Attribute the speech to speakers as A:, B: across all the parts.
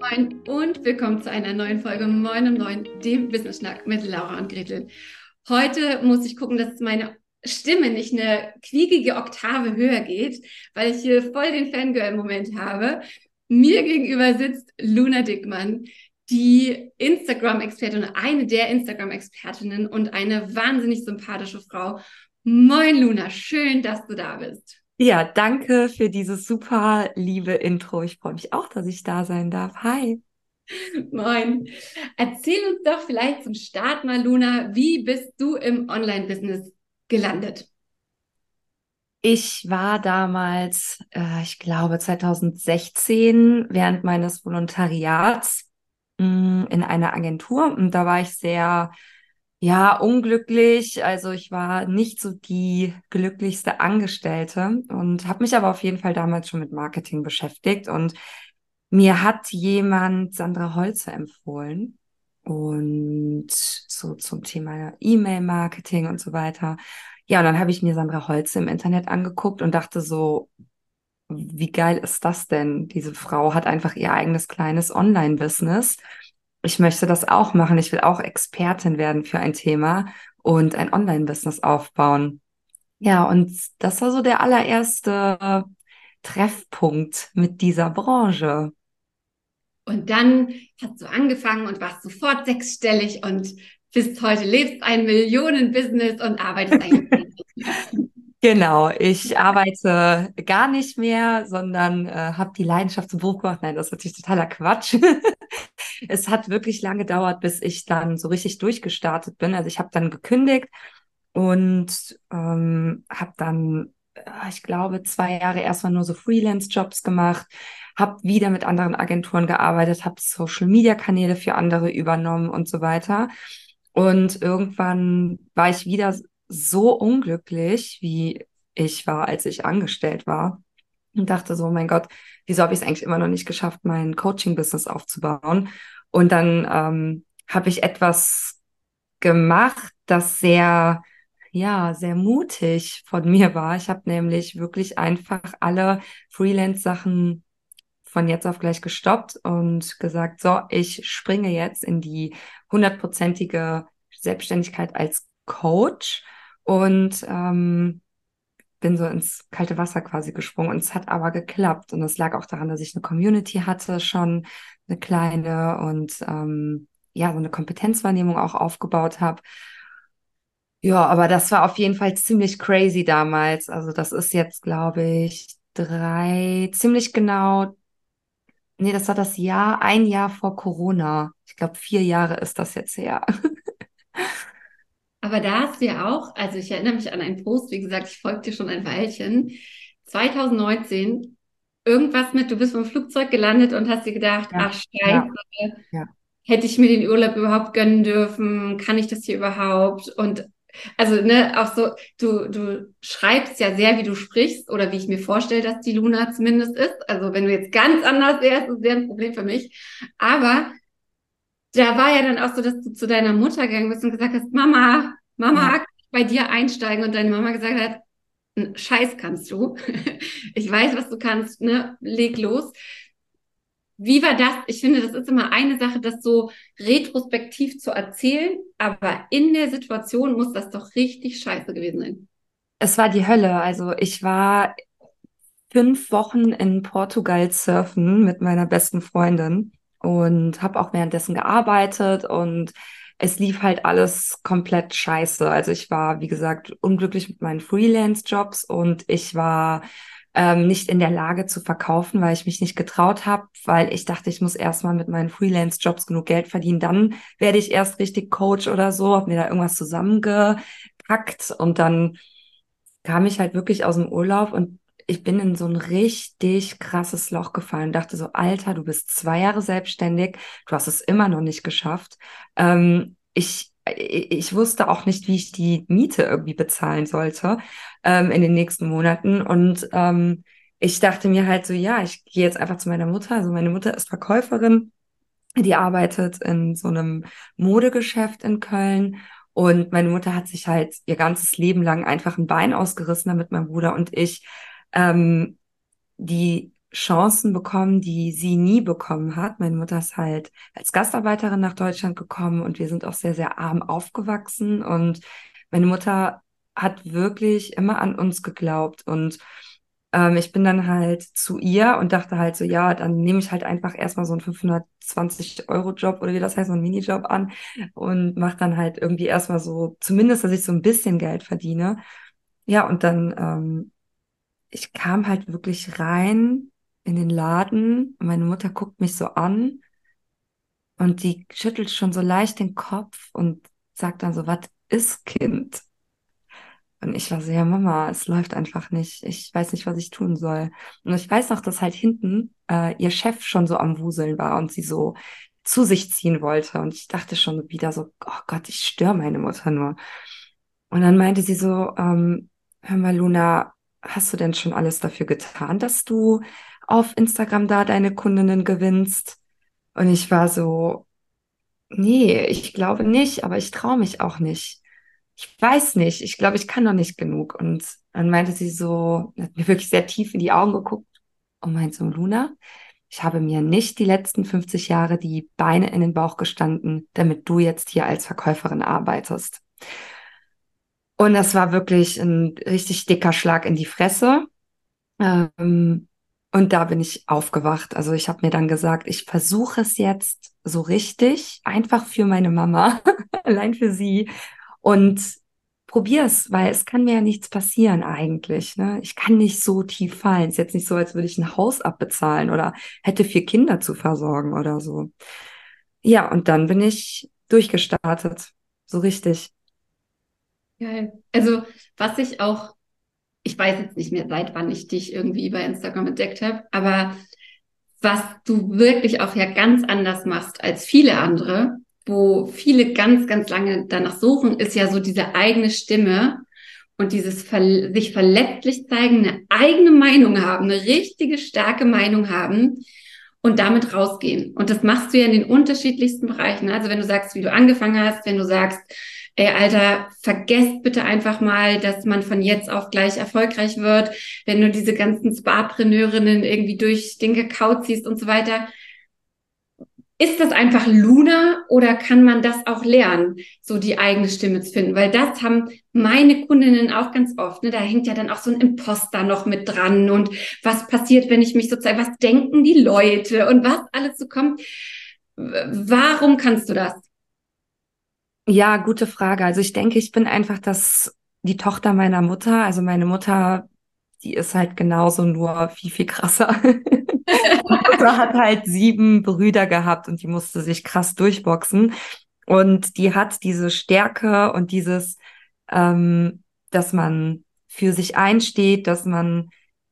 A: moin und willkommen zu einer neuen Folge Moin um Neun, dem Business Schnack mit Laura und Gretel. Heute muss ich gucken, dass meine Stimme nicht eine quiekige Oktave höher geht, weil ich hier voll den Fangirl-Moment habe. Mir gegenüber sitzt Luna Dickmann, die Instagram-Expertin, eine der Instagram-Expertinnen und eine wahnsinnig sympathische Frau. Moin Luna, schön, dass du da bist.
B: Ja, danke für dieses super liebe Intro. Ich freue mich auch, dass ich da sein darf. Hi.
A: Moin. Erzähl uns doch vielleicht zum Start mal, Luna, wie bist du im Online-Business gelandet?
B: Ich war damals, äh, ich glaube 2016, während meines Volontariats mh, mm, in einer Agentur und da war ich sehr ja, unglücklich. Also ich war nicht so die glücklichste Angestellte und habe mich aber auf jeden Fall damals schon mit Marketing beschäftigt. Und mir hat jemand Sandra Holzer empfohlen und so zum Thema E-Mail-Marketing und so weiter. Ja, und dann habe ich mir Sandra Holze im Internet angeguckt und dachte so, wie geil ist das denn? Diese Frau hat einfach ihr eigenes kleines Online-Business ich möchte das auch machen. Ich will auch Expertin werden für ein Thema und ein Online-Business aufbauen. Ja, und das war so der allererste Treffpunkt mit dieser Branche.
A: Und dann hast du angefangen und warst sofort sechsstellig und bist heute lebst ein Millionen-Business und arbeitest eigentlich.
B: Genau, ich arbeite gar nicht mehr, sondern äh, habe die Leidenschaft zum Beruf gemacht. Nein, das ist natürlich totaler Quatsch. es hat wirklich lange gedauert, bis ich dann so richtig durchgestartet bin. Also ich habe dann gekündigt und ähm, habe dann, äh, ich glaube, zwei Jahre erstmal nur so Freelance-Jobs gemacht, habe wieder mit anderen Agenturen gearbeitet, habe Social-Media-Kanäle für andere übernommen und so weiter. Und irgendwann war ich wieder so unglücklich, wie ich war, als ich angestellt war. Und dachte so, mein Gott, wieso habe ich es eigentlich immer noch nicht geschafft, mein Coaching-Business aufzubauen? Und dann ähm, habe ich etwas gemacht, das sehr, ja, sehr mutig von mir war. Ich habe nämlich wirklich einfach alle Freelance-Sachen von jetzt auf gleich gestoppt und gesagt, so, ich springe jetzt in die hundertprozentige Selbstständigkeit als Coach und ähm, bin so ins kalte Wasser quasi gesprungen und es hat aber geklappt und es lag auch daran, dass ich eine Community hatte schon, eine kleine und ähm, ja, so eine Kompetenzwahrnehmung auch aufgebaut habe. Ja, aber das war auf jeden Fall ziemlich crazy damals. Also das ist jetzt, glaube ich, drei, ziemlich genau, nee, das war das Jahr, ein Jahr vor Corona. Ich glaube, vier Jahre ist das jetzt her.
A: Aber da hast du ja auch, also ich erinnere mich an einen Post, wie gesagt, ich folge dir schon ein Weilchen, 2019, irgendwas mit, du bist vom Flugzeug gelandet und hast dir gedacht, ja, ach scheiße, ja, ja. hätte ich mir den Urlaub überhaupt gönnen dürfen, kann ich das hier überhaupt? Und also, ne, auch so, du, du schreibst ja sehr, wie du sprichst oder wie ich mir vorstelle, dass die Luna zumindest ist. Also, wenn du jetzt ganz anders wärst, ist sehr ein Problem für mich. Aber da war ja dann auch so, dass du zu deiner Mutter gegangen bist und gesagt hast, Mama, Mama, ja. bei dir einsteigen und deine Mama gesagt hat, Scheiß kannst du. ich weiß, was du kannst, ne? Leg los. Wie war das? Ich finde, das ist immer eine Sache, das so retrospektiv zu erzählen, aber in der Situation muss das doch richtig scheiße gewesen sein.
B: Es war die Hölle. Also ich war fünf Wochen in Portugal surfen mit meiner besten Freundin und habe auch währenddessen gearbeitet und es lief halt alles komplett scheiße. Also ich war, wie gesagt, unglücklich mit meinen Freelance-Jobs und ich war ähm, nicht in der Lage zu verkaufen, weil ich mich nicht getraut habe, weil ich dachte, ich muss erstmal mit meinen Freelance-Jobs genug Geld verdienen, dann werde ich erst richtig Coach oder so, habe mir da irgendwas zusammengepackt und dann kam ich halt wirklich aus dem Urlaub und ich bin in so ein richtig krasses Loch gefallen, dachte so, Alter, du bist zwei Jahre selbstständig, du hast es immer noch nicht geschafft. Ähm, ich, ich wusste auch nicht, wie ich die Miete irgendwie bezahlen sollte ähm, in den nächsten Monaten. Und ähm, ich dachte mir halt so, ja, ich gehe jetzt einfach zu meiner Mutter. Also meine Mutter ist Verkäuferin, die arbeitet in so einem Modegeschäft in Köln. Und meine Mutter hat sich halt ihr ganzes Leben lang einfach ein Bein ausgerissen, damit mein Bruder und ich ähm, die Chancen bekommen, die sie nie bekommen hat. Meine Mutter ist halt als Gastarbeiterin nach Deutschland gekommen und wir sind auch sehr, sehr arm aufgewachsen. Und meine Mutter hat wirklich immer an uns geglaubt. Und ähm, ich bin dann halt zu ihr und dachte halt so, ja, dann nehme ich halt einfach erstmal so einen 520-Euro-Job oder wie das heißt, so einen Minijob an und mache dann halt irgendwie erstmal so, zumindest, dass ich so ein bisschen Geld verdiene. Ja, und dann, ähm, ich kam halt wirklich rein in den Laden meine Mutter guckt mich so an und die schüttelt schon so leicht den Kopf und sagt dann so, was ist Kind? Und ich war so, ja, Mama, es läuft einfach nicht. Ich weiß nicht, was ich tun soll. Und ich weiß noch, dass halt hinten äh, ihr Chef schon so am Wuseln war und sie so zu sich ziehen wollte. Und ich dachte schon wieder so, oh Gott, ich störe meine Mutter nur. Und dann meinte sie so, ähm, hör mal, Luna, hast du denn schon alles dafür getan, dass du auf Instagram da deine Kundinnen gewinnst? Und ich war so, nee, ich glaube nicht, aber ich traue mich auch nicht ich weiß nicht, ich glaube, ich kann noch nicht genug. Und dann meinte sie so, hat mir wirklich sehr tief in die Augen geguckt und meinte so, Luna, ich habe mir nicht die letzten 50 Jahre die Beine in den Bauch gestanden, damit du jetzt hier als Verkäuferin arbeitest. Und das war wirklich ein richtig dicker Schlag in die Fresse. Ähm, und da bin ich aufgewacht. Also ich habe mir dann gesagt, ich versuche es jetzt so richtig, einfach für meine Mama, allein für sie und probier's, weil es kann mir ja nichts passieren eigentlich. Ne? Ich kann nicht so tief fallen. Es ist jetzt nicht so, als würde ich ein Haus abbezahlen oder hätte vier Kinder zu versorgen oder so. Ja, und dann bin ich durchgestartet. So richtig.
A: Geil. Also, was ich auch, ich weiß jetzt nicht mehr, seit wann ich dich irgendwie bei Instagram entdeckt habe, aber was du wirklich auch ja ganz anders machst als viele andere, wo viele ganz, ganz lange danach suchen, ist ja so diese eigene Stimme und dieses Ver sich verletzlich zeigen, eine eigene Meinung haben, eine richtige starke Meinung haben und damit rausgehen. Und das machst du ja in den unterschiedlichsten Bereichen. Also wenn du sagst, wie du angefangen hast, wenn du sagst, ey Alter, vergesst bitte einfach mal, dass man von jetzt auf gleich erfolgreich wird, wenn du diese ganzen Sparpreneurinnen irgendwie durch den Kakao ziehst und so weiter. Ist das einfach Luna oder kann man das auch lernen, so die eigene Stimme zu finden? Weil das haben meine Kundinnen auch ganz oft. Ne? Da hängt ja dann auch so ein Imposter noch mit dran und was passiert, wenn ich mich sozusagen, was denken die Leute und was alles so kommt. Warum kannst du das?
B: Ja, gute Frage. Also ich denke, ich bin einfach das, die Tochter meiner Mutter. Also meine Mutter, die ist halt genauso nur viel, viel krasser. Mutter hat halt sieben Brüder gehabt und die musste sich krass durchboxen. Und die hat diese Stärke und dieses, ähm, dass man für sich einsteht, dass man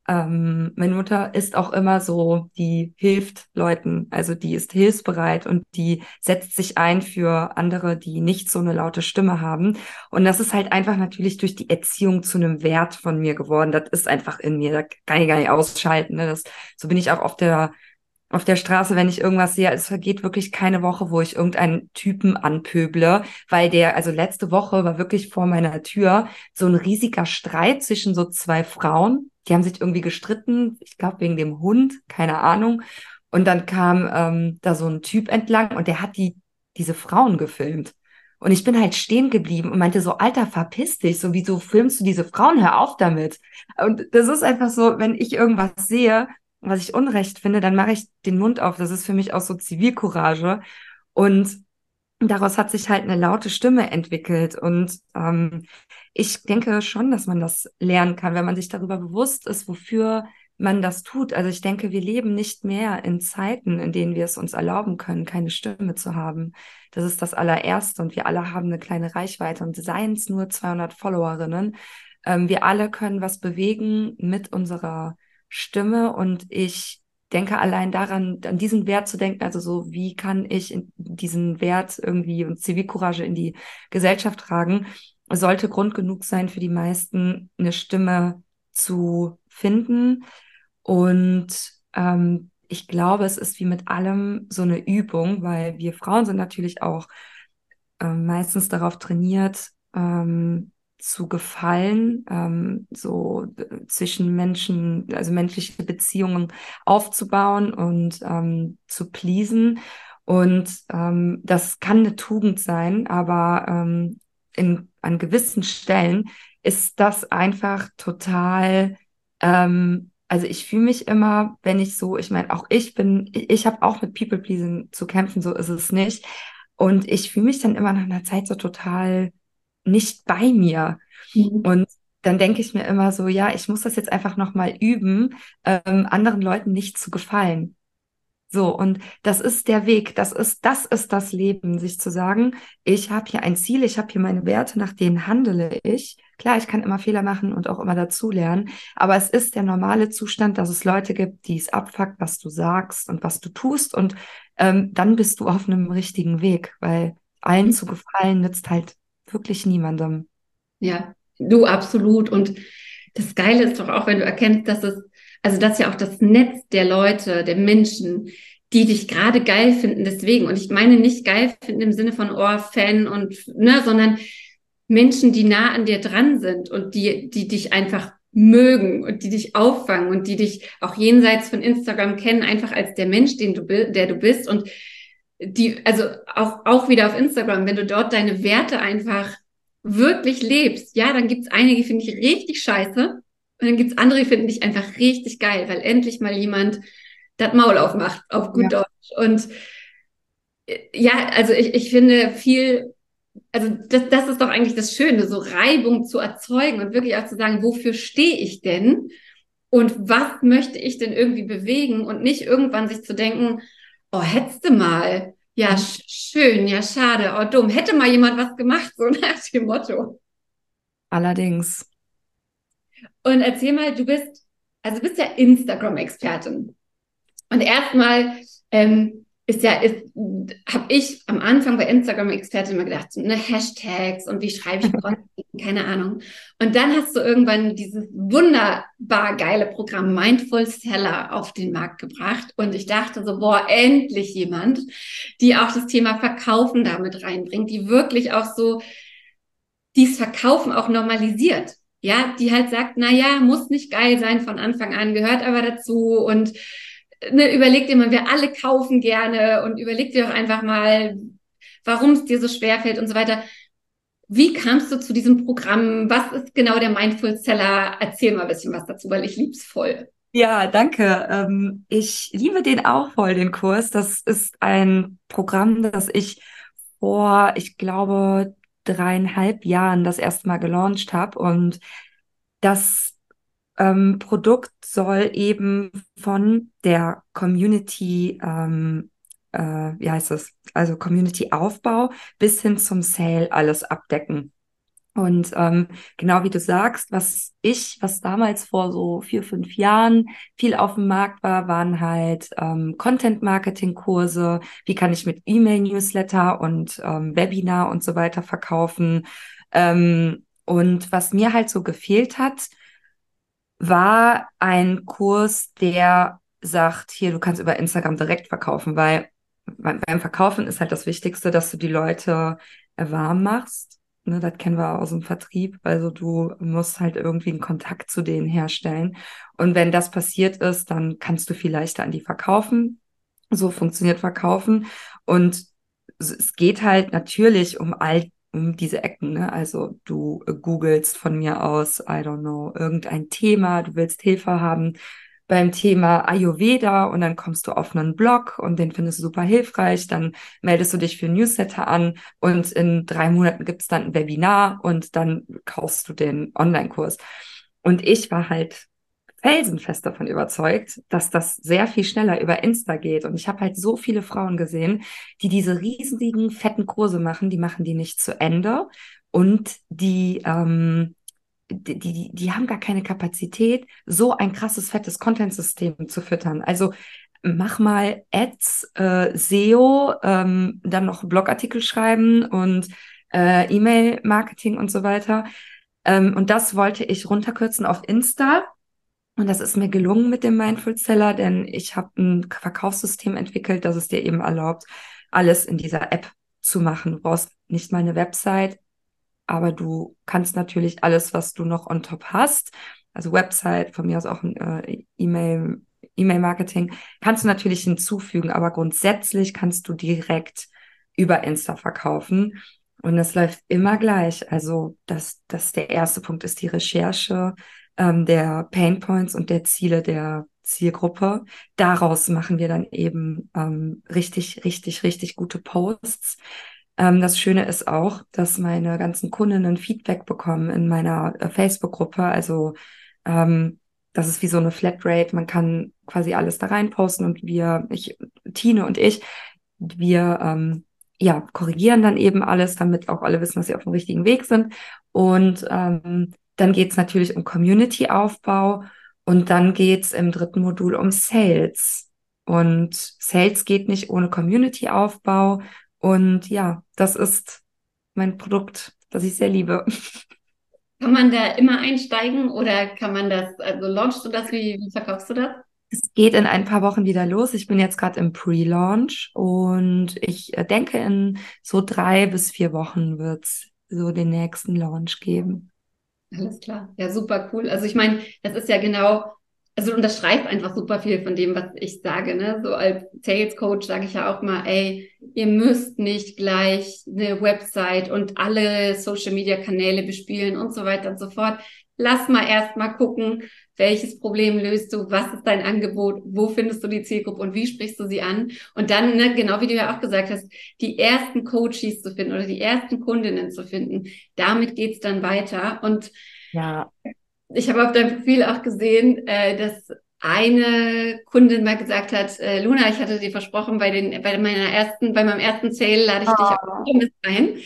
B: ähm, meine Mutter ist auch immer so, die hilft Leuten, also die ist hilfsbereit und die setzt sich ein für andere, die nicht so eine laute Stimme haben. Und das ist halt einfach natürlich durch die Erziehung zu einem Wert von mir geworden. Das ist einfach in mir, da kann ich gar nicht ausschalten. Ne? Das, so bin ich auch auf der auf der Straße, wenn ich irgendwas sehe, es vergeht wirklich keine Woche, wo ich irgendeinen Typen anpöble, weil der, also letzte Woche war wirklich vor meiner Tür so ein riesiger Streit zwischen so zwei Frauen. Die haben sich irgendwie gestritten, ich glaube wegen dem Hund, keine Ahnung. Und dann kam ähm, da so ein Typ entlang und der hat die, diese Frauen gefilmt. Und ich bin halt stehen geblieben und meinte so, Alter, verpiss dich, so wieso filmst du diese Frauen, hör auf damit. Und das ist einfach so, wenn ich irgendwas sehe, was ich Unrecht finde, dann mache ich den Mund auf. Das ist für mich auch so Zivilcourage. Und daraus hat sich halt eine laute Stimme entwickelt. Und ähm, ich denke schon, dass man das lernen kann, wenn man sich darüber bewusst ist, wofür man das tut. Also ich denke, wir leben nicht mehr in Zeiten, in denen wir es uns erlauben können, keine Stimme zu haben. Das ist das allererste und wir alle haben eine kleine Reichweite und seien es nur 200 Followerinnen. Ähm, wir alle können was bewegen mit unserer Stimme und ich denke allein daran, an diesen Wert zu denken, also so, wie kann ich diesen Wert irgendwie und Zivilcourage in die Gesellschaft tragen, sollte Grund genug sein für die meisten, eine Stimme zu finden. Und ähm, ich glaube, es ist wie mit allem so eine Übung, weil wir Frauen sind natürlich auch äh, meistens darauf trainiert, ähm, zu gefallen, ähm, so äh, zwischen Menschen, also menschliche Beziehungen aufzubauen und ähm, zu pleasen. Und ähm, das kann eine Tugend sein, aber ähm, in, an gewissen Stellen ist das einfach total, ähm, also ich fühle mich immer, wenn ich so, ich meine, auch ich bin, ich, ich habe auch mit People-Pleasing zu kämpfen, so ist es nicht. Und ich fühle mich dann immer nach einer Zeit so total nicht bei mir. Mhm. Und dann denke ich mir immer so, ja, ich muss das jetzt einfach nochmal üben, ähm, anderen Leuten nicht zu gefallen. So, und das ist der Weg, das ist, das ist das Leben, sich zu sagen, ich habe hier ein Ziel, ich habe hier meine Werte, nach denen handele ich. Klar, ich kann immer Fehler machen und auch immer dazulernen, aber es ist der normale Zustand, dass es Leute gibt, die es abfuckt, was du sagst und was du tust und ähm, dann bist du auf einem richtigen Weg, weil allen mhm. zu gefallen nützt halt wirklich niemandem.
A: Ja, du absolut. Und das Geile ist doch auch, wenn du erkennst, dass es, also dass ja auch das Netz der Leute, der Menschen, die dich gerade geil finden, deswegen. Und ich meine nicht geil finden im Sinne von Ohr, Fan und, ne, sondern Menschen, die nah an dir dran sind und die, die dich einfach mögen und die dich auffangen und die dich auch jenseits von Instagram kennen, einfach als der Mensch, den du, der du bist und die, also auch, auch wieder auf Instagram, wenn du dort deine Werte einfach wirklich lebst, ja, dann gibt's einige, finde ich richtig scheiße. Und dann gibt's andere, die finden dich einfach richtig geil, weil endlich mal jemand das Maul aufmacht, auf gut ja. Deutsch. Und äh, ja, also ich, ich finde viel, also das, das ist doch eigentlich das Schöne, so Reibung zu erzeugen und wirklich auch zu sagen, wofür stehe ich denn? Und was möchte ich denn irgendwie bewegen und nicht irgendwann sich zu denken, oh, hättest du mal, ja, mhm. schön, ja, schade, oh, dumm, hätte mal jemand was gemacht, so nach dem Motto.
B: Allerdings.
A: Und erzähl mal, du bist, also du bist ja Instagram-Expertin. Und erstmal, ähm, ist ja, ist, habe ich am Anfang bei Instagram Experte immer gedacht, ne, Hashtags und wie schreibe ich Content, keine Ahnung. Und dann hast du irgendwann dieses wunderbar geile Programm Mindful Seller auf den Markt gebracht. Und ich dachte so, boah, endlich jemand, die auch das Thema Verkaufen damit reinbringt, die wirklich auch so dieses Verkaufen auch normalisiert. Ja, die halt sagt, na ja, muss nicht geil sein von Anfang an, gehört aber dazu und ne, überleg dir mal, wir alle kaufen gerne und überleg dir doch einfach mal, warum es dir so schwer fällt und so weiter. Wie kamst du zu diesem Programm? Was ist genau der Mindful Seller? Erzähl mal ein bisschen was dazu, weil ich lieb's voll.
B: Ja, danke. Ähm, ich liebe den auch voll, den Kurs. Das ist ein Programm, das ich vor, ich glaube, dreieinhalb Jahren das erste Mal gelauncht habe und das ähm, Produkt soll eben von der Community, ähm, äh, wie heißt es, also Community-Aufbau bis hin zum Sale alles abdecken. Und ähm, genau wie du sagst, was ich, was damals vor so vier, fünf Jahren viel auf dem Markt war, waren halt ähm, Content-Marketing-Kurse. Wie kann ich mit E-Mail-Newsletter und ähm, Webinar und so weiter verkaufen? Ähm, und was mir halt so gefehlt hat, war ein Kurs, der sagt, hier, du kannst über Instagram direkt verkaufen, weil beim Verkaufen ist halt das Wichtigste, dass du die Leute warm machst. Ne, das kennen wir aus dem Vertrieb. Also du musst halt irgendwie einen Kontakt zu denen herstellen. Und wenn das passiert ist, dann kannst du viel leichter an die verkaufen. So funktioniert Verkaufen. Und es geht halt natürlich um all diese Ecken. Ne? Also du äh, googelst von mir aus, I don't know, irgendein Thema, du willst Hilfe haben beim Thema Ayurveda und dann kommst du auf einen Blog und den findest du super hilfreich, dann meldest du dich für Newsletter an und in drei Monaten gibt es dann ein Webinar und dann kaufst du den Online-Kurs. Und ich war halt felsenfest davon überzeugt, dass das sehr viel schneller über Insta geht. Und ich habe halt so viele Frauen gesehen, die diese riesigen, fetten Kurse machen, die machen die nicht zu Ende und die, ähm, die, die, die haben gar keine Kapazität, so ein krasses, fettes Content-System zu füttern. Also mach mal Ads, äh, SEO, ähm, dann noch Blogartikel schreiben und äh, E-Mail-Marketing und so weiter. Ähm, und das wollte ich runterkürzen auf Insta und das ist mir gelungen mit dem Mindful Seller, denn ich habe ein Verkaufssystem entwickelt, das es dir eben erlaubt, alles in dieser App zu machen. Du brauchst nicht mal eine Website, aber du kannst natürlich alles, was du noch on top hast, also Website, von mir aus auch ein äh, E-Mail, E-Mail-Marketing, kannst du natürlich hinzufügen, aber grundsätzlich kannst du direkt über Insta verkaufen. Und das läuft immer gleich. Also das, das der erste Punkt ist die Recherche ähm, der Pain Points und der Ziele der Zielgruppe. Daraus machen wir dann eben ähm, richtig, richtig, richtig gute Posts. Ähm, das Schöne ist auch, dass meine ganzen Kundinnen Feedback bekommen in meiner äh, Facebook-Gruppe. Also ähm, das ist wie so eine Flatrate. Man kann quasi alles da reinposten und wir, ich, Tine und ich, wir ähm, ja, korrigieren dann eben alles, damit auch alle wissen, dass sie auf dem richtigen Weg sind. Und ähm, dann geht's natürlich um Community-Aufbau und dann geht's im dritten Modul um Sales. Und Sales geht nicht ohne Community-Aufbau. Und ja, das ist mein Produkt, das ich sehr liebe.
A: Kann man da immer einsteigen oder kann man das, also launchst du das, wie, wie verkaufst du das?
B: Es geht in ein paar Wochen wieder los. Ich bin jetzt gerade im Pre-Launch und ich äh, denke, in so drei bis vier Wochen wird es so den nächsten Launch geben.
A: Alles klar. Ja, super cool. Also ich meine, das ist ja genau, also unterstreicht einfach super viel von dem, was ich sage. Ne? So als Sales Coach sage ich ja auch mal, ey, ihr müsst nicht gleich eine Website und alle Social Media Kanäle bespielen und so weiter und so fort. Lass mal erst mal gucken, welches Problem löst du, was ist dein Angebot, wo findest du die Zielgruppe und wie sprichst du sie an? Und dann, ne, genau wie du ja auch gesagt hast, die ersten Coaches zu finden oder die ersten Kundinnen zu finden, damit geht's dann weiter. Und ja. ich habe auf deinem Profil auch gesehen, äh, dass eine Kundin mal gesagt hat, äh, Luna, ich hatte dir versprochen, bei den, bei meiner ersten, bei meinem ersten Sale lade ich oh. dich auf Pommes ein.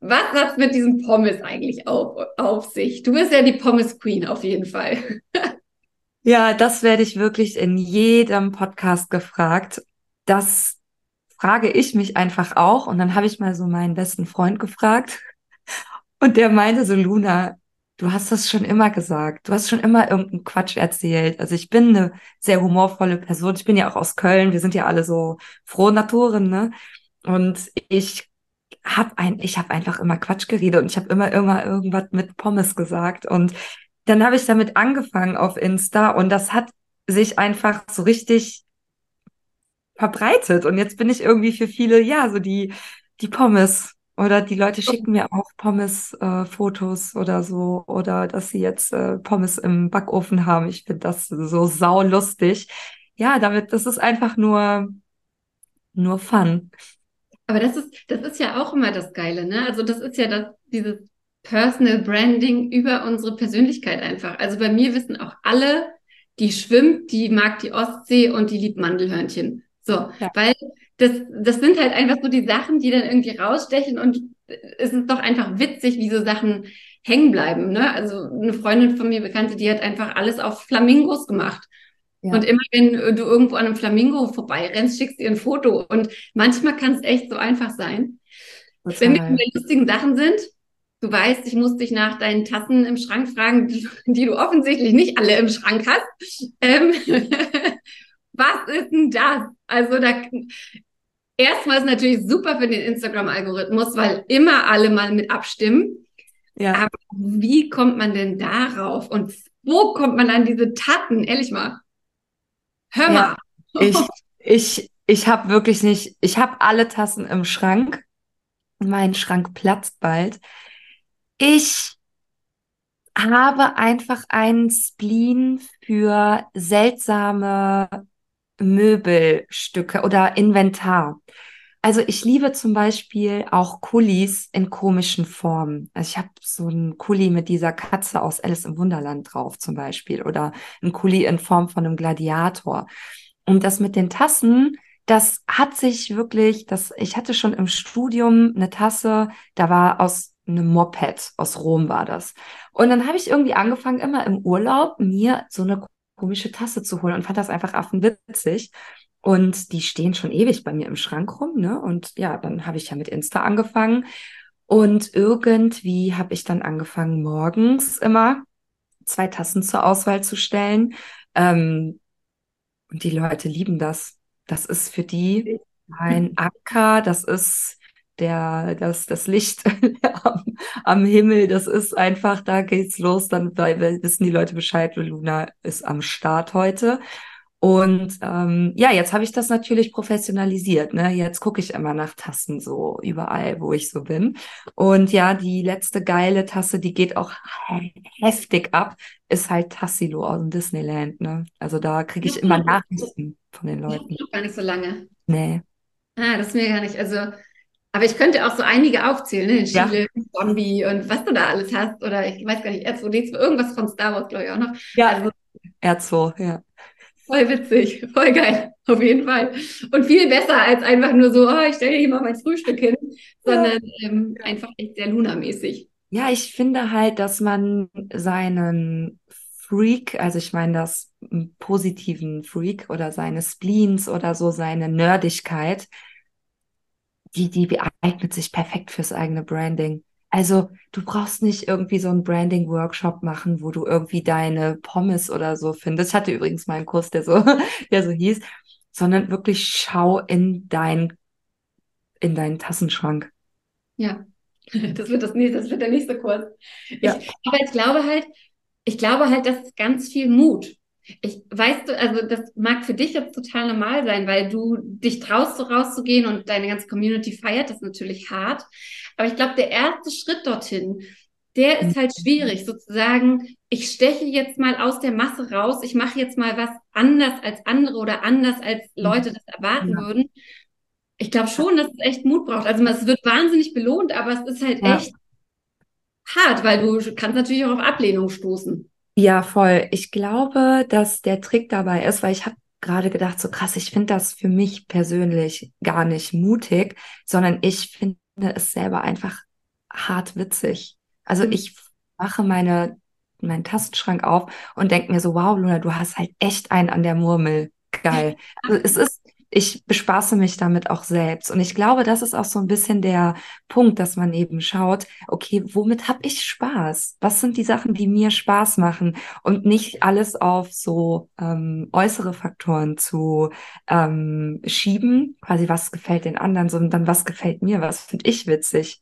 A: Was hat's mit diesem Pommes eigentlich auf, auf sich? Du bist ja die Pommes Queen auf jeden Fall.
B: Ja, das werde ich wirklich in jedem Podcast gefragt. Das frage ich mich einfach auch. Und dann habe ich mal so meinen besten Freund gefragt. Und der meinte so, Luna, du hast das schon immer gesagt. Du hast schon immer irgendeinen Quatsch erzählt. Also ich bin eine sehr humorvolle Person. Ich bin ja auch aus Köln. Wir sind ja alle so frohe Naturen, ne? Und ich habe ein, ich habe einfach immer Quatsch geredet und ich habe immer immer irgendwas mit Pommes gesagt und dann habe ich damit angefangen auf Insta und das hat sich einfach so richtig verbreitet. Und jetzt bin ich irgendwie für viele, ja, so die, die Pommes. Oder die Leute schicken mir auch Pommes-Fotos äh, oder so. Oder dass sie jetzt äh, Pommes im Backofen haben. Ich finde das so saulustig. Ja, damit, das ist einfach nur, nur Fun.
A: Aber das ist, das ist ja auch immer das Geile, ne? Also das ist ja das, dieses Personal Branding über unsere Persönlichkeit einfach. Also bei mir wissen auch alle, die schwimmt, die mag die Ostsee und die liebt Mandelhörnchen. So, ja. weil das, das sind halt einfach so die Sachen, die dann irgendwie rausstechen und es ist doch einfach witzig, wie so Sachen hängen bleiben. Ne? Also eine Freundin von mir, Bekannte, die hat einfach alles auf Flamingos gemacht. Ja. Und immer wenn du irgendwo an einem Flamingo vorbeirennst, schickst du ihr ein Foto. Und manchmal kann es echt so einfach sein. Total. Wenn wir bei lustigen Sachen sind, Du weißt, ich muss dich nach deinen Tassen im Schrank fragen, die du offensichtlich nicht alle im Schrank hast. Ähm, was ist denn das? Also da erstmal ist natürlich super für den Instagram-Algorithmus, weil immer alle mal mit abstimmen. Ja. Aber wie kommt man denn darauf? Und wo kommt man an diese Tassen? Ehrlich mal. Hör mal.
B: Ja, ich, ich, ich habe wirklich nicht, ich habe alle Tassen im Schrank. Mein Schrank platzt bald. Ich habe einfach einen Spleen für seltsame Möbelstücke oder Inventar. Also ich liebe zum Beispiel auch Kulis in komischen Formen. Also ich habe so einen Kuli mit dieser Katze aus Alice im Wunderland drauf zum Beispiel oder ein Kuli in Form von einem Gladiator. Und das mit den Tassen, das hat sich wirklich, das, ich hatte schon im Studium eine Tasse, da war aus eine Moped aus Rom war das. Und dann habe ich irgendwie angefangen, immer im Urlaub mir so eine komische Tasse zu holen und fand das einfach affenwitzig. Und die stehen schon ewig bei mir im Schrank rum, ne? Und ja, dann habe ich ja mit Insta angefangen. Und irgendwie habe ich dann angefangen, morgens immer zwei Tassen zur Auswahl zu stellen. Ähm, und die Leute lieben das. Das ist für die ein Anker, das ist der, das, das Licht am, am Himmel, das ist einfach, da geht's los, dann weil, wissen die Leute Bescheid, Luna ist am Start heute. Und ähm, ja, jetzt habe ich das natürlich professionalisiert. Ne? Jetzt gucke ich immer nach Tassen so überall, wo ich so bin. Und ja, die letzte geile Tasse, die geht auch heftig ab, ist halt Tassilo aus dem Disneyland. Ne? Also da kriege ich immer Nachrichten von den Leuten.
A: Noch gar nicht so lange.
B: Nee.
A: Ah, das ist mir gar nicht. Also, aber ich könnte auch so einige aufzählen, ne? Chile, ja. Zombie und was du da alles hast. Oder ich weiß gar nicht, R2D2, irgendwas von Star Wars, glaube ich, auch noch.
B: Ja, also, R2, ja.
A: Voll witzig, voll geil, auf jeden Fall. Und viel besser als einfach nur so, oh, ich stelle hier mal mein Frühstück hin, sondern ähm, einfach echt sehr Luna-mäßig.
B: Ja, ich finde halt, dass man seinen Freak, also ich meine das positiven Freak oder seine Spleens oder so, seine Nerdigkeit, die, die eignet sich perfekt fürs eigene Branding. Also du brauchst nicht irgendwie so einen Branding-Workshop machen, wo du irgendwie deine Pommes oder so findest. Ich hatte übrigens mal einen Kurs, der so, der so hieß, sondern wirklich schau in dein, in deinen Tassenschrank.
A: Ja, das wird das nächste, das wird der nächste Kurs. Ja. Ich, aber ich glaube halt, ich glaube halt, das ist ganz viel Mut. Ich weißt du, also das mag für dich jetzt total normal sein, weil du dich traust, so rauszugehen und deine ganze Community feiert das natürlich hart. Aber ich glaube, der erste Schritt dorthin, der ist halt schwierig, sozusagen, ich steche jetzt mal aus der Masse raus, ich mache jetzt mal was anders als andere oder anders als Leute das erwarten ja. würden. Ich glaube schon, dass es echt Mut braucht. Also es wird wahnsinnig belohnt, aber es ist halt ja. echt hart, weil du kannst natürlich auch auf Ablehnung stoßen.
B: Ja, voll. Ich glaube, dass der Trick dabei ist, weil ich habe gerade gedacht, so krass, ich finde das für mich persönlich gar nicht mutig, sondern ich finde es selber einfach hart witzig. Also mhm. ich mache meine, meinen Tastenschrank auf und denke mir so, wow, Luna, du hast halt echt einen an der Murmel. Geil. Also es ist, ich bespaße mich damit auch selbst. Und ich glaube, das ist auch so ein bisschen der Punkt, dass man eben schaut, okay, womit habe ich Spaß? Was sind die Sachen, die mir Spaß machen? Und nicht alles auf so ähm, äußere Faktoren zu ähm, schieben, quasi was gefällt den anderen, sondern was gefällt mir, was finde ich witzig.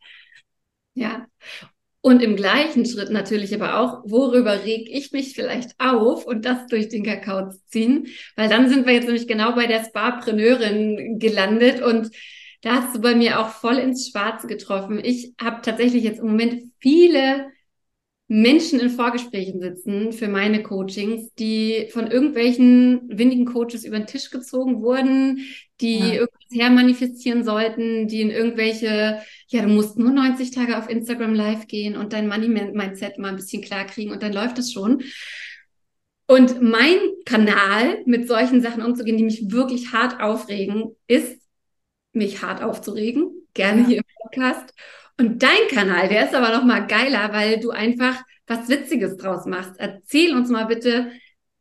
A: Ja, und im gleichen Schritt natürlich aber auch, worüber reg ich mich vielleicht auf und das durch den Kakao ziehen, weil dann sind wir jetzt nämlich genau bei der Spa-Preneurin gelandet und da hast du bei mir auch voll ins Schwarze getroffen. Ich habe tatsächlich jetzt im Moment viele Menschen in Vorgesprächen sitzen für meine Coachings, die von irgendwelchen windigen Coaches über den Tisch gezogen wurden, die ja. Irgendwas hermanifestieren sollten, die in irgendwelche, ja, du musst nur 90 Tage auf Instagram live gehen und dein Money-Mindset mal ein bisschen klar kriegen und dann läuft es schon. Und mein Kanal, mit solchen Sachen umzugehen, die mich wirklich hart aufregen, ist, mich hart aufzuregen, gerne ja. hier im Podcast und dein Kanal, der ist aber noch mal geiler, weil du einfach was Witziges draus machst. Erzähl uns mal bitte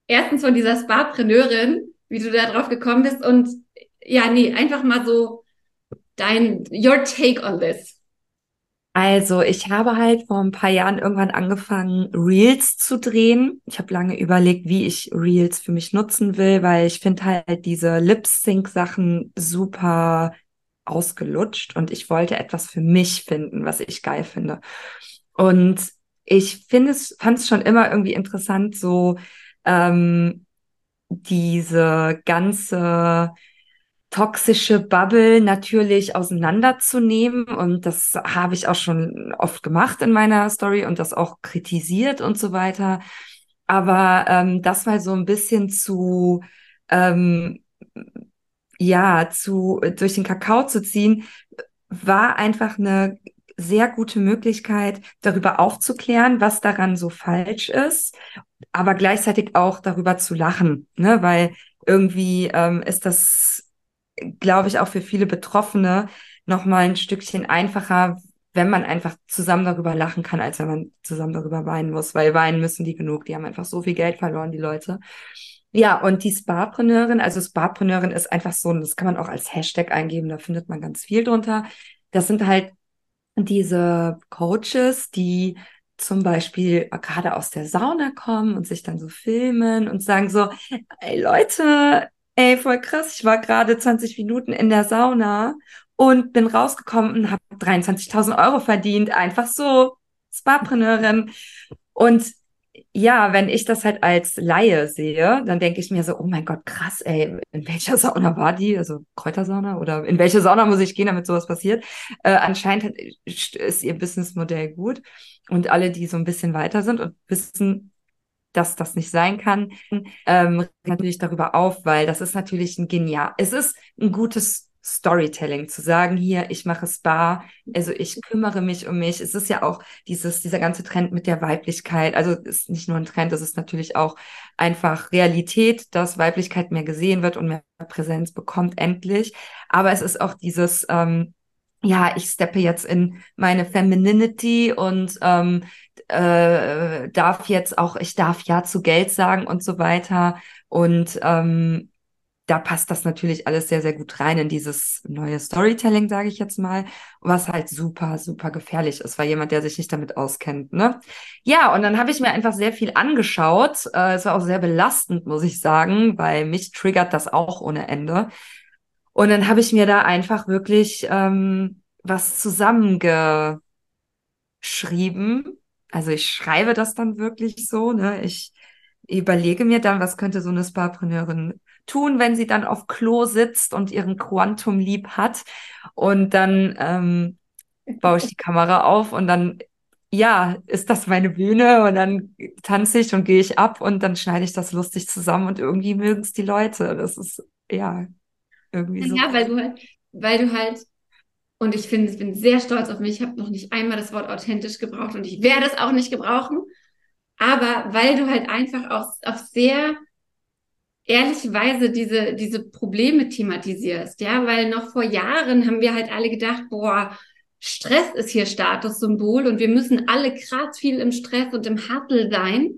A: erstens von dieser Sparpreneurin, wie du da drauf gekommen bist und ja, nee, einfach mal so dein, your take on this.
B: Also, ich habe halt vor ein paar Jahren irgendwann angefangen, Reels zu drehen. Ich habe lange überlegt, wie ich Reels für mich nutzen will, weil ich finde halt diese Lip-Sync-Sachen super ausgelutscht und ich wollte etwas für mich finden, was ich geil finde. Und ich finde es, fand es schon immer irgendwie interessant, so ähm, diese ganze toxische Bubble natürlich auseinanderzunehmen. Und das habe ich auch schon oft gemacht in meiner Story und das auch kritisiert und so weiter. Aber ähm, das mal so ein bisschen zu ähm, ja, zu, durch den Kakao zu ziehen, war einfach eine sehr gute Möglichkeit, darüber aufzuklären, was daran so falsch ist, aber gleichzeitig auch darüber zu lachen, ne? weil irgendwie ähm, ist das, glaube ich, auch für viele Betroffene nochmal ein Stückchen einfacher, wenn man einfach zusammen darüber lachen kann, als wenn man zusammen darüber weinen muss, weil weinen müssen die genug, die haben einfach so viel Geld verloren, die Leute. Ja, und die Sparpreneurin, also Sparpreneurin ist einfach so, das kann man auch als Hashtag eingeben, da findet man ganz viel drunter. Das sind halt diese Coaches, die zum Beispiel gerade aus der Sauna kommen und sich dann so filmen und sagen so, ey Leute, ey, voll krass, ich war gerade 20 Minuten in der Sauna und bin rausgekommen und habe 23.000 Euro verdient, einfach so Spa-Preneurin. Und ja, wenn ich das halt als Laie sehe, dann denke ich mir so, oh mein Gott, krass, ey, in welcher Sauna war die? Also Kräutersauna oder in welche Sauna muss ich gehen, damit sowas passiert? Äh, anscheinend ist ihr Businessmodell gut und alle, die so ein bisschen weiter sind und wissen, dass das nicht sein kann, ähm, natürlich darüber auf, weil das ist natürlich ein genial, es ist ein gutes Storytelling, zu sagen, hier, ich mache Spa, also ich kümmere mich um mich. Es ist ja auch dieses, dieser ganze Trend mit der Weiblichkeit. Also ist nicht nur ein Trend, es ist natürlich auch einfach Realität, dass Weiblichkeit mehr gesehen wird und mehr Präsenz bekommt, endlich. Aber es ist auch dieses, ähm, ja, ich steppe jetzt in meine Femininity und ähm, äh, darf jetzt auch, ich darf ja zu Geld sagen und so weiter. Und ähm, da passt das natürlich alles sehr, sehr gut rein in dieses neue Storytelling, sage ich jetzt mal, was halt super, super gefährlich ist, weil jemand, der sich nicht damit auskennt. Ne? Ja, und dann habe ich mir einfach sehr viel angeschaut. Äh, es war auch sehr belastend, muss ich sagen, weil mich triggert das auch ohne Ende. Und dann habe ich mir da einfach wirklich ähm, was zusammengeschrieben. Also ich schreibe das dann wirklich so, ne? Ich überlege mir dann, was könnte so eine Sparpreneurin tun, wenn sie dann auf Klo sitzt und ihren Quantum lieb hat. Und dann ähm, baue ich die Kamera auf und dann, ja, ist das meine Bühne und dann tanze ich und gehe ich ab und dann schneide ich das lustig zusammen und irgendwie mögen es die Leute. Das ist, ja, irgendwie so.
A: Ja, weil du halt, weil du halt und ich finde, ich bin sehr stolz auf mich. Ich habe noch nicht einmal das Wort authentisch gebraucht und ich werde es auch nicht gebrauchen. Aber weil du halt einfach auch auf sehr ehrliche Weise diese, diese Probleme thematisierst, ja, weil noch vor Jahren haben wir halt alle gedacht, boah, Stress ist hier Statussymbol und wir müssen alle krass viel im Stress und im Hustle sein.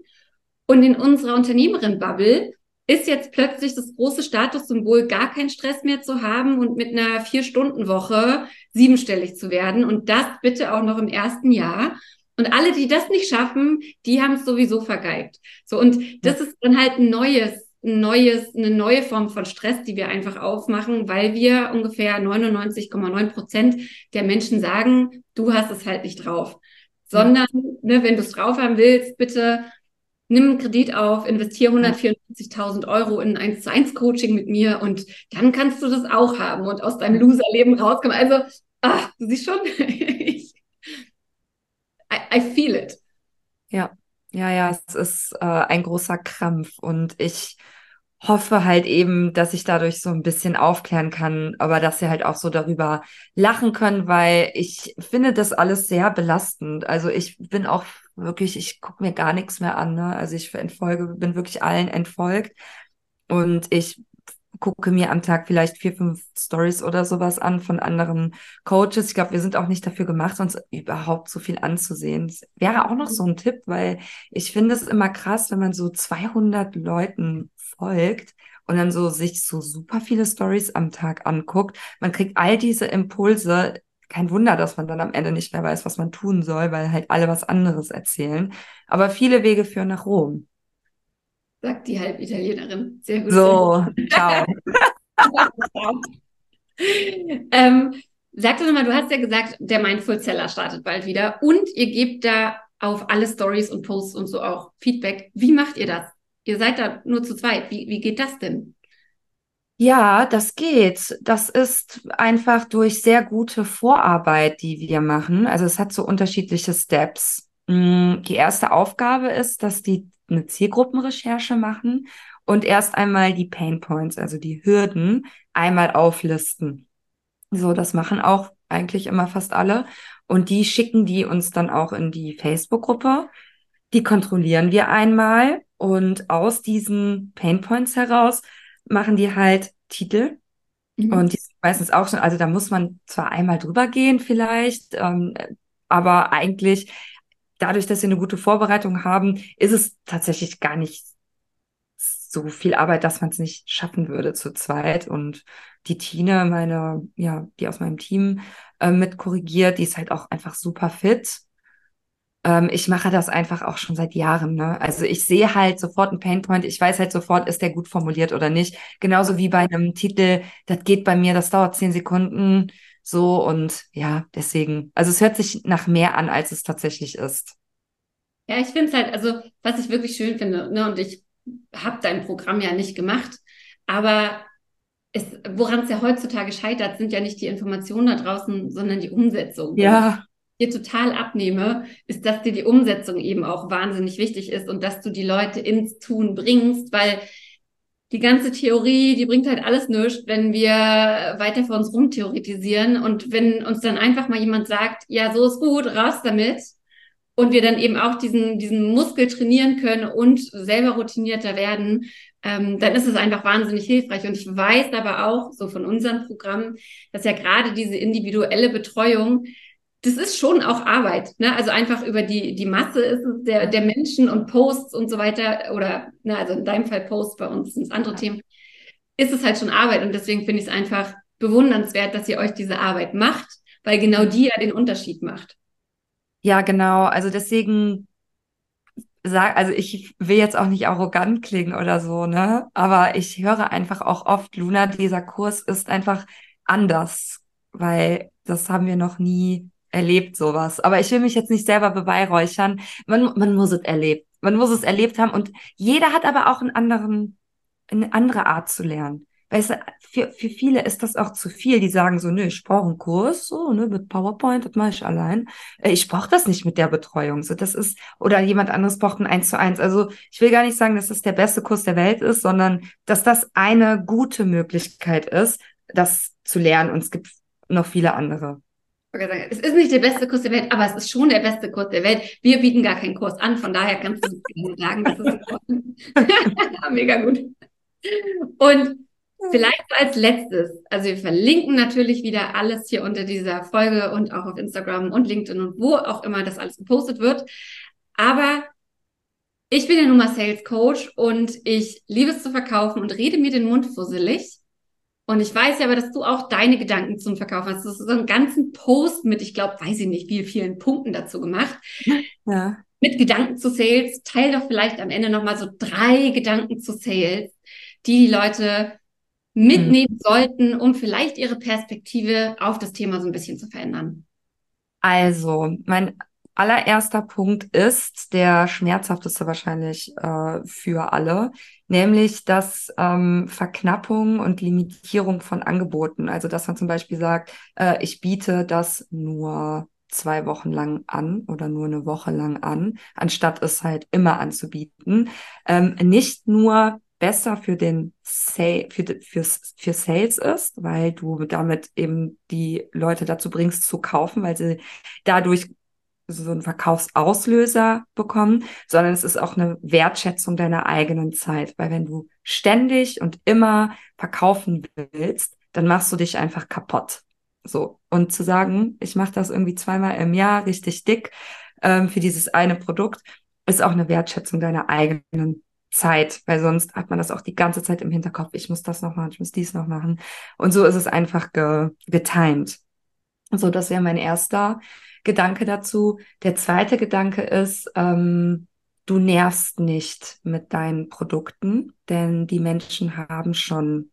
A: Und in unserer Unternehmerin-Bubble ist jetzt plötzlich das große Statussymbol, gar keinen Stress mehr zu haben und mit einer Vier-Stunden-Woche siebenstellig zu werden und das bitte auch noch im ersten Jahr. Und alle, die das nicht schaffen, die haben es sowieso vergeigt. So, und das ist dann halt ein neues ein neues, eine neue Form von Stress, die wir einfach aufmachen, weil wir ungefähr 99,9 Prozent der Menschen sagen, du hast es halt nicht drauf. Sondern, ne, wenn du es drauf haben willst, bitte nimm einen Kredit auf, investiere 144.000 Euro in ein 1 zu 1 Coaching mit mir und dann kannst du das auch haben und aus deinem Loserleben rauskommen. Also, ach, du siehst schon, ich, I, I feel it.
B: Ja, ja, ja, es ist äh, ein großer Krampf und ich hoffe halt eben, dass ich dadurch so ein bisschen aufklären kann, aber dass sie halt auch so darüber lachen können, weil ich finde das alles sehr belastend. Also ich bin auch wirklich, ich gucke mir gar nichts mehr an. Ne? Also ich entfolge, bin wirklich allen entfolgt und ich gucke mir am Tag vielleicht vier, fünf Stories oder sowas an von anderen Coaches. Ich glaube, wir sind auch nicht dafür gemacht, uns überhaupt so viel anzusehen. Das wäre auch noch so ein Tipp, weil ich finde es immer krass, wenn man so 200 Leuten folgt und dann so sich so super viele Stories am Tag anguckt. Man kriegt all diese Impulse. Kein Wunder, dass man dann am Ende nicht mehr weiß, was man tun soll, weil halt alle was anderes erzählen. Aber viele Wege führen nach Rom
A: sagt die Halbitalienerin. Sehr gut.
B: So, ciao.
A: ähm, sag doch nochmal, du hast ja gesagt, der Mindful Seller startet bald wieder und ihr gebt da auf alle Stories und Posts und so auch Feedback. Wie macht ihr das? Ihr seid da nur zu zweit. Wie, wie geht das denn?
B: Ja, das geht. Das ist einfach durch sehr gute Vorarbeit, die wir machen. Also es hat so unterschiedliche Steps. Mm, die erste Aufgabe ist, dass die eine Zielgruppenrecherche machen und erst einmal die Pain Points, also die Hürden, einmal auflisten. So, das machen auch eigentlich immer fast alle. Und die schicken die uns dann auch in die Facebook-Gruppe. Die kontrollieren wir einmal und aus diesen Pain Points heraus machen die halt Titel. Mhm. Und die sind meistens auch schon, also da muss man zwar einmal drüber gehen vielleicht, ähm, aber eigentlich dadurch, dass sie eine gute Vorbereitung haben, ist es tatsächlich gar nicht so viel Arbeit, dass man es nicht schaffen würde zu zweit. Und die Tine, meine, ja, die aus meinem Team äh, mit korrigiert, die ist halt auch einfach super fit. Ähm, ich mache das einfach auch schon seit Jahren. Ne? Also ich sehe halt sofort einen Painpoint. Ich weiß halt sofort, ist der gut formuliert oder nicht. Genauso wie bei einem Titel, das geht bei mir, das dauert zehn Sekunden So und ja, deswegen, also es hört sich nach mehr an, als es tatsächlich ist.
A: Ja, ich finde es halt, also was ich wirklich schön finde, ne, und ich habe dein Programm ja nicht gemacht, aber woran es ja heutzutage scheitert, sind ja nicht die Informationen da draußen, sondern die Umsetzung.
B: Ja.
A: Dir total abnehme, ist, dass dir die Umsetzung eben auch wahnsinnig wichtig ist und dass du die Leute ins Tun bringst, weil die ganze Theorie, die bringt halt alles nichts, wenn wir weiter vor uns rumtheoretisieren und wenn uns dann einfach mal jemand sagt, ja, so ist gut, raus damit und wir dann eben auch diesen, diesen Muskel trainieren können und selber routinierter werden, ähm, dann ist es einfach wahnsinnig hilfreich. Und ich weiß aber auch so von unserem Programm, dass ja gerade diese individuelle Betreuung, das ist schon auch Arbeit. Ne? Also einfach über die, die Masse ist es der, der Menschen und Posts und so weiter, oder ne, also in deinem Fall Posts, bei uns sind es andere ja. Themen, ist es halt schon Arbeit. Und deswegen finde ich es einfach bewundernswert, dass ihr euch diese Arbeit macht, weil genau die ja den Unterschied macht.
B: Ja, genau. Also deswegen sag, also ich will jetzt auch nicht arrogant klingen oder so, ne? Aber ich höre einfach auch oft, Luna, dieser Kurs ist einfach anders, weil das haben wir noch nie erlebt, sowas. Aber ich will mich jetzt nicht selber beweihräuchern. Man, man muss es erlebt. Man muss es erlebt haben und jeder hat aber auch einen anderen, eine andere Art zu lernen. Weißt du, für, für viele ist das auch zu viel. Die sagen so, nö, ich brauche einen Kurs, so, ne, mit PowerPoint, das mache ich allein. Äh, ich brauche das nicht mit der Betreuung. So, das ist, oder jemand anderes braucht ein Eins zu eins. Also ich will gar nicht sagen, dass das der beste Kurs der Welt ist, sondern dass das eine gute Möglichkeit ist, das zu lernen. Und es gibt noch viele andere.
A: Es ist nicht der beste Kurs der Welt, aber es ist schon der beste Kurs der Welt. Wir bieten gar keinen Kurs an, von daher kannst du sagen, das ist mega gut. Und Vielleicht als letztes, also wir verlinken natürlich wieder alles hier unter dieser Folge und auch auf Instagram und LinkedIn und wo auch immer das alles gepostet wird. Aber ich bin ja nun mal Sales Coach und ich liebe es zu verkaufen und rede mir den Mund fusselig. Und ich weiß ja aber, dass du auch deine Gedanken zum Verkaufen hast. Du hast so einen ganzen Post mit, ich glaube, weiß ich nicht, wie vielen Punkten dazu gemacht. Ja. Mit Gedanken zu Sales. Teil doch vielleicht am Ende nochmal so drei Gedanken zu Sales, die die Leute mitnehmen mhm. sollten, um vielleicht ihre Perspektive auf das Thema so ein bisschen zu verändern?
B: Also, mein allererster Punkt ist der schmerzhafteste wahrscheinlich äh, für alle, nämlich das ähm, Verknappung und Limitierung von Angeboten. Also, dass man zum Beispiel sagt, äh, ich biete das nur zwei Wochen lang an oder nur eine Woche lang an, anstatt es halt immer anzubieten. Ähm, nicht nur besser für den Sale, für, fürs, für Sales ist, weil du damit eben die Leute dazu bringst zu kaufen, weil sie dadurch so einen Verkaufsauslöser bekommen, sondern es ist auch eine Wertschätzung deiner eigenen Zeit, weil wenn du ständig und immer verkaufen willst, dann machst du dich einfach kaputt. So und zu sagen, ich mache das irgendwie zweimal im Jahr richtig dick ähm, für dieses eine Produkt, ist auch eine Wertschätzung deiner eigenen Zeit, weil sonst hat man das auch die ganze Zeit im Hinterkopf. Ich muss das noch machen, ich muss dies noch machen. Und so ist es einfach ge getimed. So, das wäre mein erster Gedanke dazu. Der zweite Gedanke ist, ähm, du nervst nicht mit deinen Produkten, denn die Menschen haben schon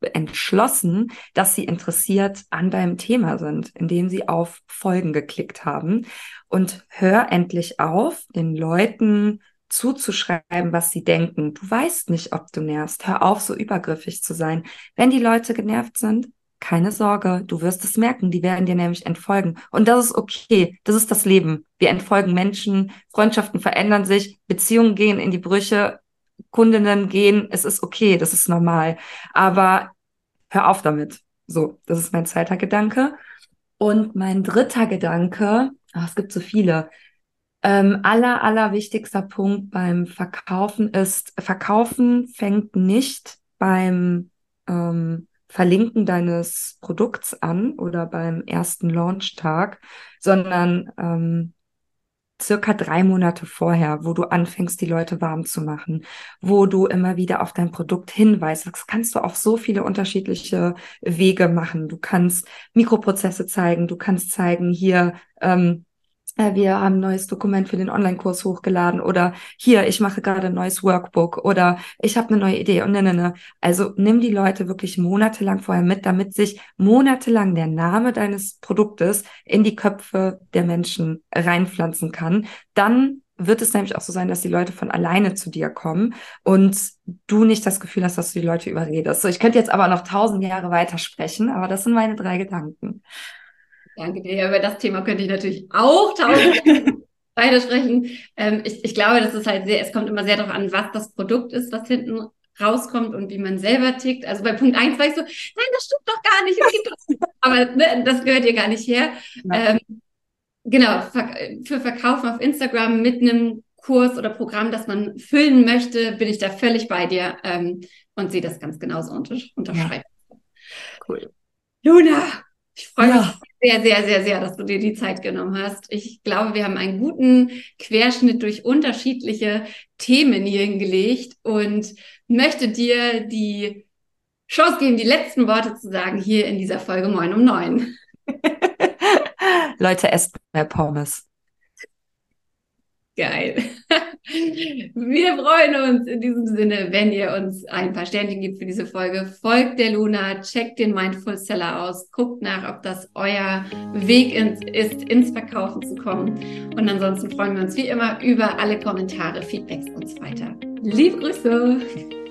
B: entschlossen, dass sie interessiert an deinem Thema sind, indem sie auf Folgen geklickt haben. Und hör endlich auf, den Leuten zuzuschreiben, was sie denken. Du weißt nicht, ob du nervst. Hör auf, so übergriffig zu sein. Wenn die Leute genervt sind, keine Sorge, du wirst es merken, die werden dir nämlich entfolgen. Und das ist okay, das ist das Leben. Wir entfolgen Menschen, Freundschaften verändern sich, Beziehungen gehen in die Brüche, Kundinnen gehen, es ist okay, das ist normal. Aber hör auf damit. So, das ist mein zweiter Gedanke. Und mein dritter Gedanke, ach, es gibt so viele, ähm, aller, aller wichtigster Punkt beim Verkaufen ist, Verkaufen fängt nicht beim ähm, Verlinken deines Produkts an oder beim ersten Launchtag, sondern ähm, circa drei Monate vorher, wo du anfängst, die Leute warm zu machen, wo du immer wieder auf dein Produkt hinweist. Das kannst du auf so viele unterschiedliche Wege machen. Du kannst Mikroprozesse zeigen, du kannst zeigen, hier, ähm, äh, wir haben ein neues Dokument für den Online-Kurs hochgeladen oder hier, ich mache gerade ein neues Workbook oder ich habe eine neue Idee und ne, ne, ne. Also nimm die Leute wirklich monatelang vorher mit, damit sich monatelang der Name deines Produktes in die Köpfe der Menschen reinpflanzen kann. Dann wird es nämlich auch so sein, dass die Leute von alleine zu dir kommen und du nicht das Gefühl hast, dass du die Leute überredest. So, ich könnte jetzt aber noch tausend Jahre weitersprechen, aber das sind meine drei Gedanken.
A: Danke dir. Über das Thema könnte ich natürlich auch tausend weitersprechen. Ähm, ich, ich glaube, das ist halt sehr, es kommt immer sehr darauf an, was das Produkt ist, was hinten rauskommt und wie man selber tickt. Also bei Punkt eins war ich so, nein, das stimmt doch gar nicht. aber ne, das gehört dir gar nicht her. Ähm, genau, für Verkaufen auf Instagram mit einem Kurs oder Programm, das man füllen möchte, bin ich da völlig bei dir ähm, und sehe das ganz genauso unter unterschreiben. Ja. Cool. Luna, ich freue ja. mich sehr, sehr, sehr, sehr, dass du dir die Zeit genommen hast. Ich glaube, wir haben einen guten Querschnitt durch unterschiedliche Themen hier hingelegt und möchte dir die Chance geben, die letzten Worte zu sagen hier in dieser Folge Moin um neun.
B: Leute, esst mehr Pommes.
A: Geil. Wir freuen uns in diesem Sinne, wenn ihr uns ein paar Sternchen gibt für diese Folge. Folgt der Luna, checkt den Mindful Seller aus, guckt nach, ob das euer Weg ins, ist, ins Verkaufen zu kommen. Und ansonsten freuen wir uns wie immer über alle Kommentare, Feedbacks und so weiter. Liebe Grüße!